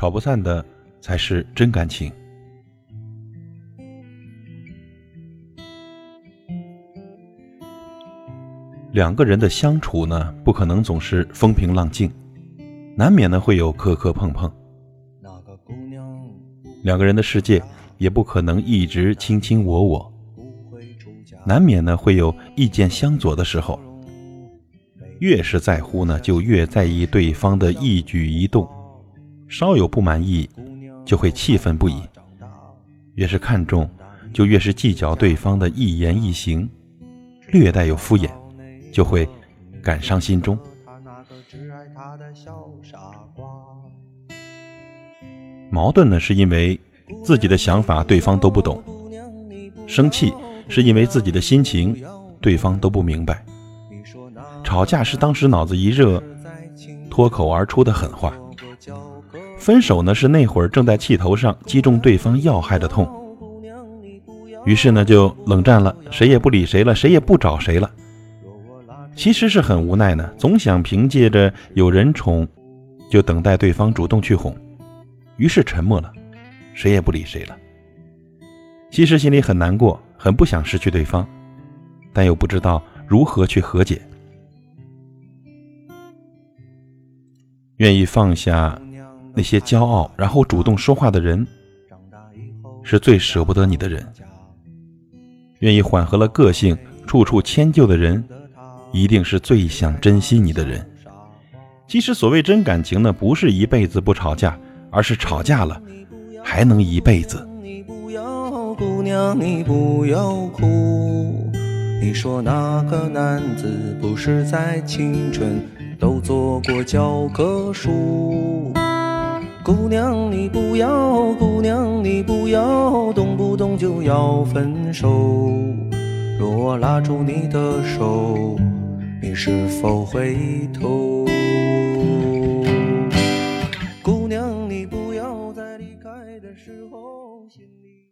吵不散的才是真感情。两个人的相处呢，不可能总是风平浪静，难免呢会有磕磕碰碰。两个人的世界也不可能一直卿卿我我，难免呢会有意见相左的时候。越是在乎呢，就越在意对方的一举一动，稍有不满意就会气愤不已；越是看重，就越是计较对方的一言一行，略带有敷衍。就会感伤心中。矛盾呢，是因为自己的想法对方都不懂；生气是因为自己的心情对方都不明白；吵架是当时脑子一热，脱口而出的狠话；分手呢，是那会儿正在气头上击中对方要害的痛。于是呢，就冷战了，谁也不理谁了，谁也不找谁了。其实是很无奈呢，总想凭借着有人宠，就等待对方主动去哄，于是沉默了，谁也不理谁了。其实心里很难过，很不想失去对方，但又不知道如何去和解。愿意放下那些骄傲，然后主动说话的人，是最舍不得你的人；愿意缓和了个性，处处迁就的人。一定是最想珍惜你的人。其实，所谓真感情呢，不是一辈子不吵架，而是吵架了还能一辈子。你不要，姑娘，你不要哭。你说那个男子不是在青春都做过教科书？姑娘，你不要，姑娘，你不要，动不动就要分手。若我拉住你的手。你是否回头？姑娘，你不要在离开的时候。心里